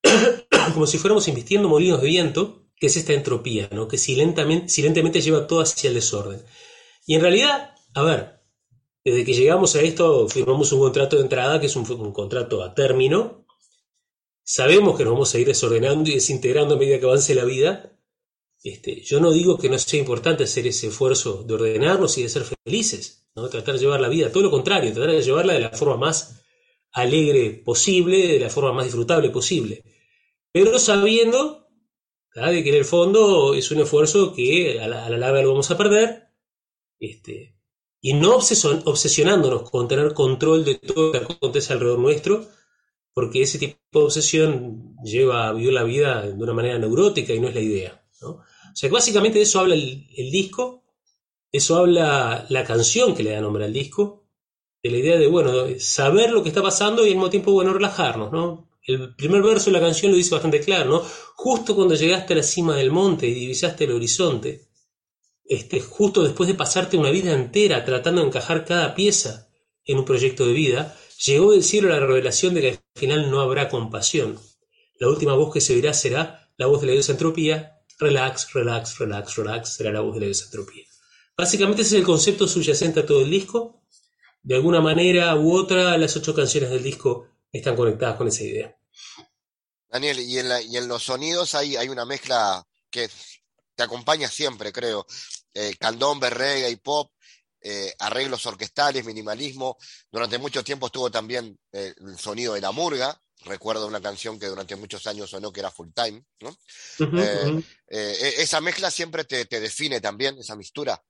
como si fuéramos invistiendo molinos de viento, que es esta entropía, ¿no? Que silentamente, silentemente lleva todo hacia el desorden. Y en realidad, a ver, desde que llegamos a esto, firmamos un contrato de entrada, que es un, un contrato a término. Sabemos que nos vamos a ir desordenando y desintegrando a medida que avance la vida, este, yo no digo que no sea importante hacer ese esfuerzo de ordenarnos y de ser felices, ¿no? tratar de llevar la vida, todo lo contrario, tratar de llevarla de la forma más alegre posible, de la forma más disfrutable posible, pero sabiendo de que en el fondo es un esfuerzo que a la, a la larga lo vamos a perder, este, y no obsesionándonos con tener control de todo lo que acontece alrededor nuestro, porque ese tipo de obsesión lleva a vivir la vida de una manera neurótica y no es la idea. ¿no? O sea, básicamente de eso habla el, el, disco, eso habla la canción que le da nombre al disco, de la idea de, bueno, saber lo que está pasando y al mismo tiempo, bueno, relajarnos, ¿no? El primer verso de la canción lo dice bastante claro, ¿no? Justo cuando llegaste a la cima del monte y divisaste el horizonte, este, justo después de pasarte una vida entera tratando de encajar cada pieza en un proyecto de vida, llegó del cielo la revelación de que al final no habrá compasión. La última voz que se oirá será la voz de la diosa entropía relax, relax, relax, relax, será la voz de la desentropía. Básicamente ese es el concepto subyacente a todo el disco. De alguna manera u otra, las ocho canciones del disco están conectadas con esa idea. Daniel, y en, la, y en los sonidos hay, una mezcla que te acompaña siempre, creo. Eh, candombe, reggae y pop, eh, arreglos orquestales, minimalismo. Durante mucho tiempo estuvo también eh, el sonido de la murga, recuerdo una canción que durante muchos años sonó que era full time, ¿no? Uh -huh, eh, uh -huh. eh, esa mezcla siempre te, te, define también, esa mistura.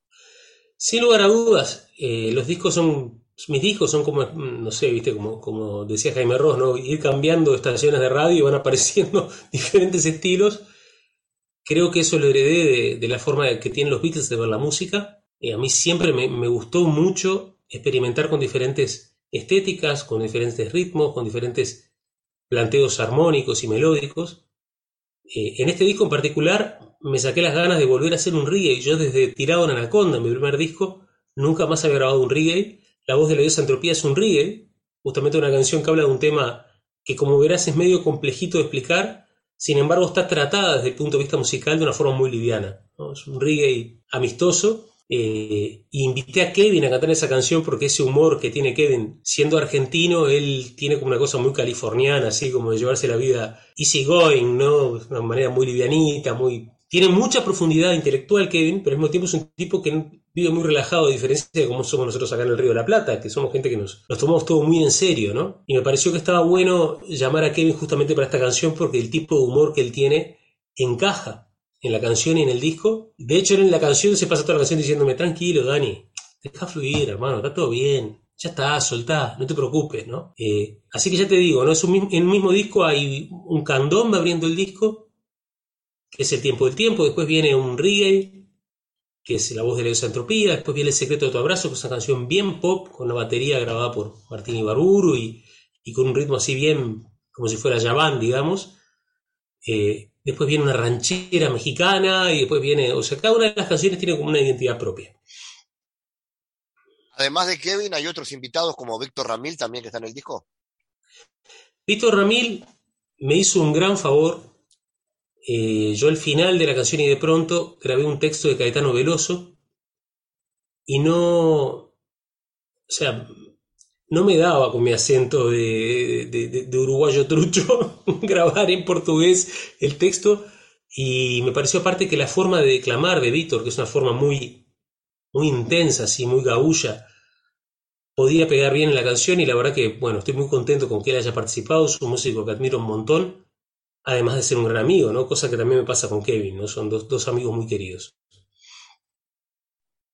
Sin lugar a dudas, eh, los discos son, mis discos son como, no sé, viste, como, como decía Jaime Ross, ¿no? Ir cambiando estaciones de radio y van apareciendo diferentes estilos. Creo que eso lo heredé de, de la forma que tienen los Beatles de ver la música. Y a mí siempre me, me gustó mucho experimentar con diferentes estéticas, con diferentes ritmos, con diferentes planteos armónicos y melódicos. Eh, en este disco en particular me saqué las ganas de volver a hacer un reggae. Yo desde Tirado en Anaconda, mi primer disco, nunca más había grabado un reggae. La voz de la diosa Entropía es un reggae, justamente una canción que habla de un tema que como verás es medio complejito de explicar, sin embargo está tratada desde el punto de vista musical de una forma muy liviana. Es un reggae amistoso eh, invité a Kevin a cantar esa canción porque ese humor que tiene Kevin, siendo argentino, él tiene como una cosa muy californiana, así como de llevarse la vida easy going, ¿no? Una manera muy livianita, muy... Tiene mucha profundidad intelectual Kevin, pero al mismo tiempo es un tipo que vive muy relajado, a diferencia de cómo somos nosotros acá en el Río de la Plata, que somos gente que nos, nos tomamos todo muy en serio, ¿no? Y me pareció que estaba bueno llamar a Kevin justamente para esta canción porque el tipo de humor que él tiene encaja en la canción y en el disco. De hecho, en la canción se pasa toda la canción diciéndome, tranquilo, Dani, deja fluir, hermano, está todo bien. Ya está, soltá, no te preocupes, ¿no? Eh, así que ya te digo, ¿no? Es un, en el mismo disco hay un candombe abriendo el disco, que es el tiempo del tiempo, después viene un reggae, que es la voz de la entropía, después viene el secreto de tu abrazo, que es una canción bien pop, con una batería grabada por Martín Ibarburu y, y con un ritmo así bien como si fuera Yaván, digamos. Eh, después viene una ranchera mexicana y después viene, o sea, cada una de las canciones tiene como una identidad propia. Además de Kevin, hay otros invitados como Víctor Ramil también que está en el disco. Víctor Ramil me hizo un gran favor. Eh, yo al final de la canción y de pronto grabé un texto de Caetano Veloso y no, o sea, no me daba con mi acento de, uruguayo trucho grabar en portugués el texto y me pareció aparte que la forma de declamar de Víctor, que es una forma muy, muy intensa, así, muy gaúlla, podía pegar bien en la canción y la verdad que, bueno, estoy muy contento con que él haya participado, es un músico que admiro un montón, además de ser un gran amigo, ¿no? Cosa que también me pasa con Kevin, ¿no? Son dos, dos amigos muy queridos.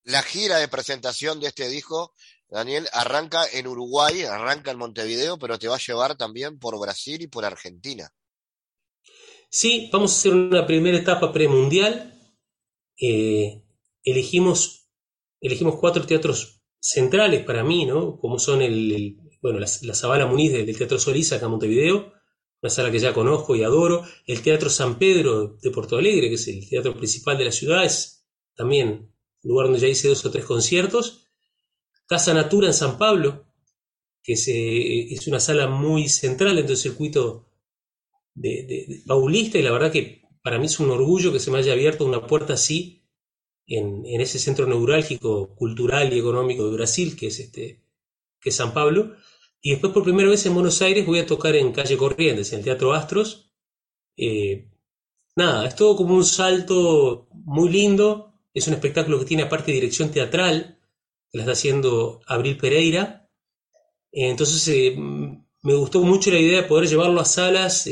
La gira de presentación de este disco, Daniel, arranca en Uruguay, arranca en Montevideo, pero te va a llevar también por Brasil y por Argentina. Sí, vamos a hacer una primera etapa premundial. Eh, elegimos, elegimos cuatro teatros centrales para mí, ¿no? Como son el, bueno, la, Zabala Muniz del, Teatro Solís acá en Montevideo, una sala que ya conozco y adoro. El Teatro San Pedro de Porto Alegre, que es el teatro principal de la ciudad, es también un lugar donde ya hice dos o tres conciertos. Casa Natura en San Pablo, que es, eh, una sala muy central dentro del circuito de, paulista y la verdad que para mí es un orgullo que se me haya abierto una puerta así en, ese centro neurálgico cultural y económico de Brasil, que es, este, que San Pablo. Y después por primera vez en Buenos Aires voy a tocar en Calle Corrientes, en el Teatro Astros. Eh, nada, es todo como un salto muy lindo. Es un espectáculo que tiene aparte dirección teatral, la está haciendo Abril Pereira. Eh, entonces eh, me gustó mucho la idea de poder llevarlo a salas,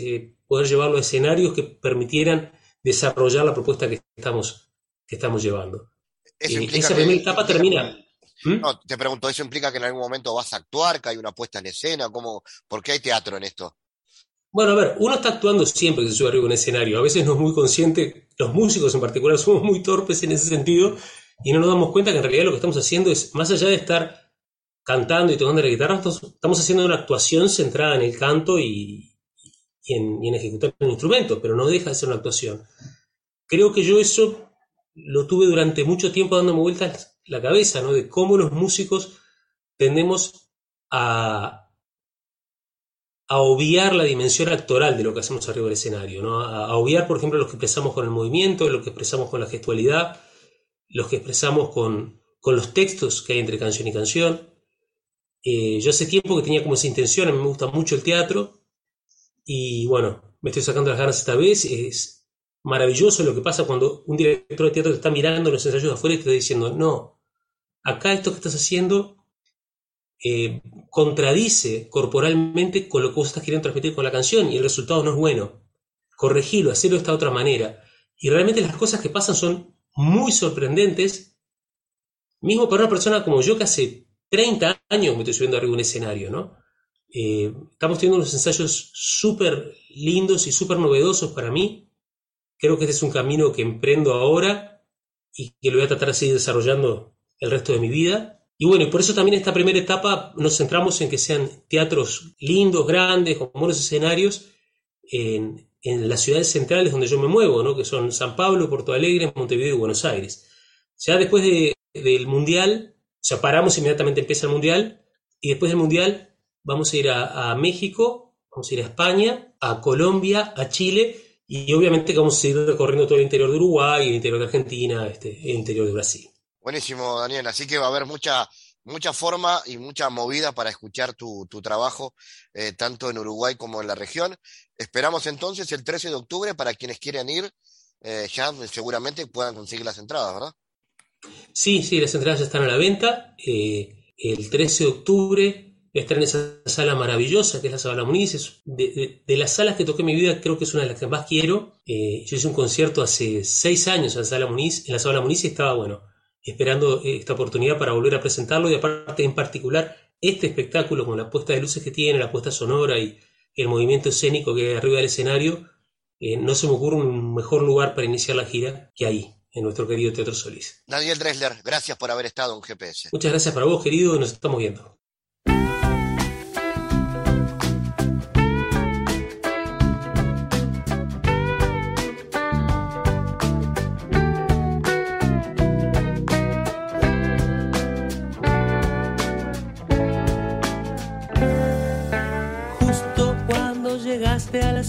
poder llevarlo a escenarios que permitieran desarrollar la propuesta que estamos que estamos llevando. esa primera etapa termina. ¿Mm? No, te pregunto, ¿eso implica que en algún momento vas a actuar, que hay una puesta en escena? ¿Cómo, ¿Por qué hay teatro en esto? Bueno, a ver, uno está actuando siempre que se sube arriba a un escenario. A veces no es muy consciente, los músicos en particular somos muy torpes en ese sentido y no nos damos cuenta que en realidad lo que estamos haciendo es, más allá de estar cantando y tocando la guitarra, estamos haciendo una actuación centrada en el canto y, en, ejecutar un instrumento, pero no deja de ser una actuación. Creo que yo eso lo tuve durante mucho tiempo dándome vueltas la cabeza, ¿no? De cómo los músicos tendemos a, a obviar la dimensión actoral de lo que hacemos arriba del escenario, ¿no? A, obviar, por ejemplo, lo que expresamos con el movimiento, lo que expresamos con la gestualidad, los que expresamos con, con los textos que hay entre canción y canción. Eh, yo hace tiempo que tenía como esa intención, a mí me gusta mucho el teatro, y bueno, me estoy sacando las ganas esta vez, es, maravilloso lo que pasa cuando un director de teatro te está mirando los ensayos de afuera y te está diciendo, no, acá esto que estás haciendo eh, contradice corporalmente con lo que vos estás queriendo transmitir con la canción y el resultado no es bueno. Corregilo, hacerlo de esta otra manera. Y realmente las cosas que pasan son muy sorprendentes, mismo para una persona como yo que hace 30 años me estoy subiendo arriba de un escenario, ¿no? Eh, estamos teniendo unos ensayos súper lindos y súper novedosos para mí, Creo que este es un camino que emprendo ahora y que lo voy a tratar de seguir desarrollando el resto de mi vida. Y bueno, y por eso también esta primera etapa nos centramos en que sean teatros lindos, grandes, con buenos escenarios, en, las ciudades centrales donde yo me muevo, ¿no? que son San Pablo, Porto Alegre, Montevideo y Buenos Aires. Ya después del Mundial, o sea, paramos inmediatamente empieza el Mundial, y después del Mundial vamos a ir a, México, vamos a ir a España, a Colombia, a Chile, y obviamente vamos a seguir recorriendo todo el interior de Uruguay, el interior de Argentina, este, el interior de Brasil. Buenísimo, Daniel. Así que va a haber mucha, mucha forma y mucha movida para escuchar tu, trabajo, eh, tanto en Uruguay como en la región. Esperamos entonces el 13 de octubre para quienes quieran ir, eh, ya seguramente puedan conseguir las entradas, ¿verdad? Sí, sí, las entradas están a la venta. Eh, el 13 de octubre estar en esa sala maravillosa que es la Sala Muniz. De, las salas que toqué en mi vida, creo que es una de las que más quiero. Eh, yo hice un concierto hace seis años en la Sala Muniz, en la Sala Muniz estaba, bueno, esperando esta oportunidad para volver a presentarlo y aparte, en particular, este espectáculo con la puesta de luces que tiene, la puesta sonora y el movimiento escénico que hay arriba del escenario, eh, no se me ocurre un mejor lugar para iniciar la gira que ahí, en nuestro querido Teatro Solís. Daniel Dresler, gracias por haber estado en GPS. Muchas gracias para vos, querido, nos estamos viendo.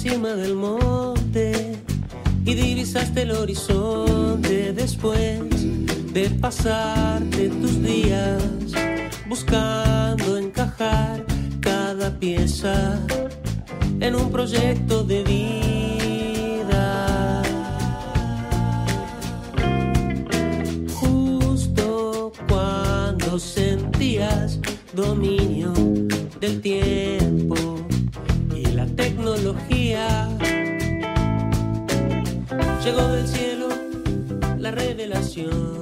Del monte y divisaste el horizonte después de pasarte tus días buscando encajar cada pieza en un proyecto de vida. Justo cuando sentías dominio del tiempo tecnología, llegó del cielo la revelación.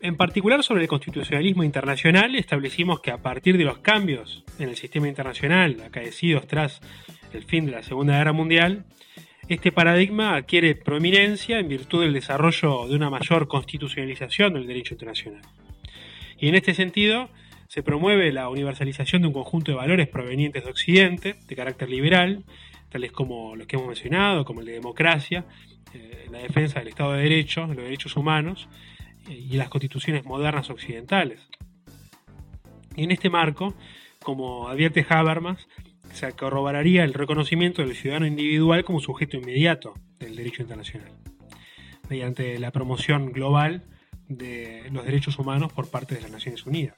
En particular sobre el constitucionalismo internacional, establecimos que a partir de los cambios en el sistema internacional acaecidos tras el fin de la Segunda Guerra Mundial, este paradigma adquiere prominencia en virtud del desarrollo de una mayor constitucionalización del derecho internacional. Y en este sentido, se promueve la universalización de un conjunto de valores provenientes de Occidente, de carácter liberal, tales como los que hemos mencionado, como el de democracia, eh, la defensa del Estado de Derecho, de los derechos humanos, y las constituciones modernas occidentales. Y en este marco, como advierte Habermas, se corroboraría el reconocimiento del ciudadano individual como sujeto inmediato del derecho internacional, mediante la promoción global de los derechos humanos por parte de las Naciones Unidas.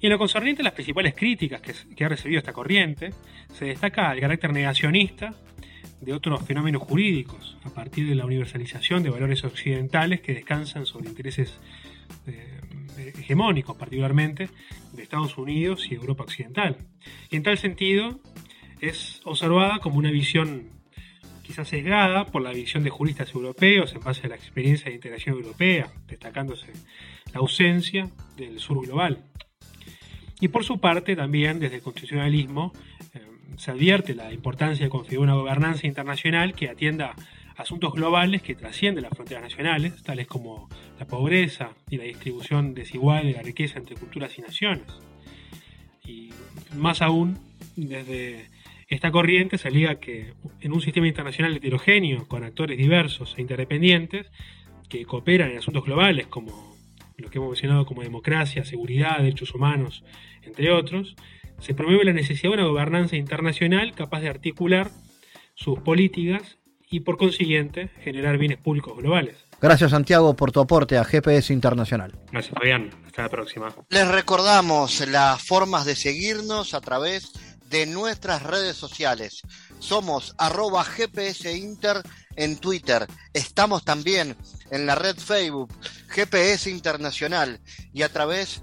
Y en lo concerniente a las principales críticas que, que ha recibido esta corriente, se destaca el carácter negacionista de otros fenómenos jurídicos, a partir de la universalización de valores occidentales que descansan sobre intereses eh, hegemónicos, particularmente de Estados Unidos y Europa Occidental. Y en tal sentido, es observada como una visión quizás sesgada por la visión de juristas europeos en base a la experiencia de integración europea, destacándose la ausencia del sur global. Y por su parte, también desde el constitucionalismo, se advierte la importancia de configurar una gobernanza internacional que atienda asuntos globales que trascienden las fronteras nacionales, tales como la pobreza y la distribución desigual de la riqueza entre culturas y naciones. Y más aún, desde esta corriente se liga que en un sistema internacional heterogéneo, con actores diversos e interdependientes, que cooperan en asuntos globales como lo que hemos mencionado como democracia, seguridad, derechos humanos, entre otros, se promueve la necesidad de una gobernanza internacional capaz de articular sus políticas y por consiguiente generar bienes públicos globales. Gracias Santiago por tu aporte a GPS Internacional. Gracias Fabián, hasta la próxima. Les recordamos las formas de seguirnos a través de nuestras redes sociales. Somos arroba GPS Inter en Twitter. Estamos también en la red Facebook GPS Internacional y a través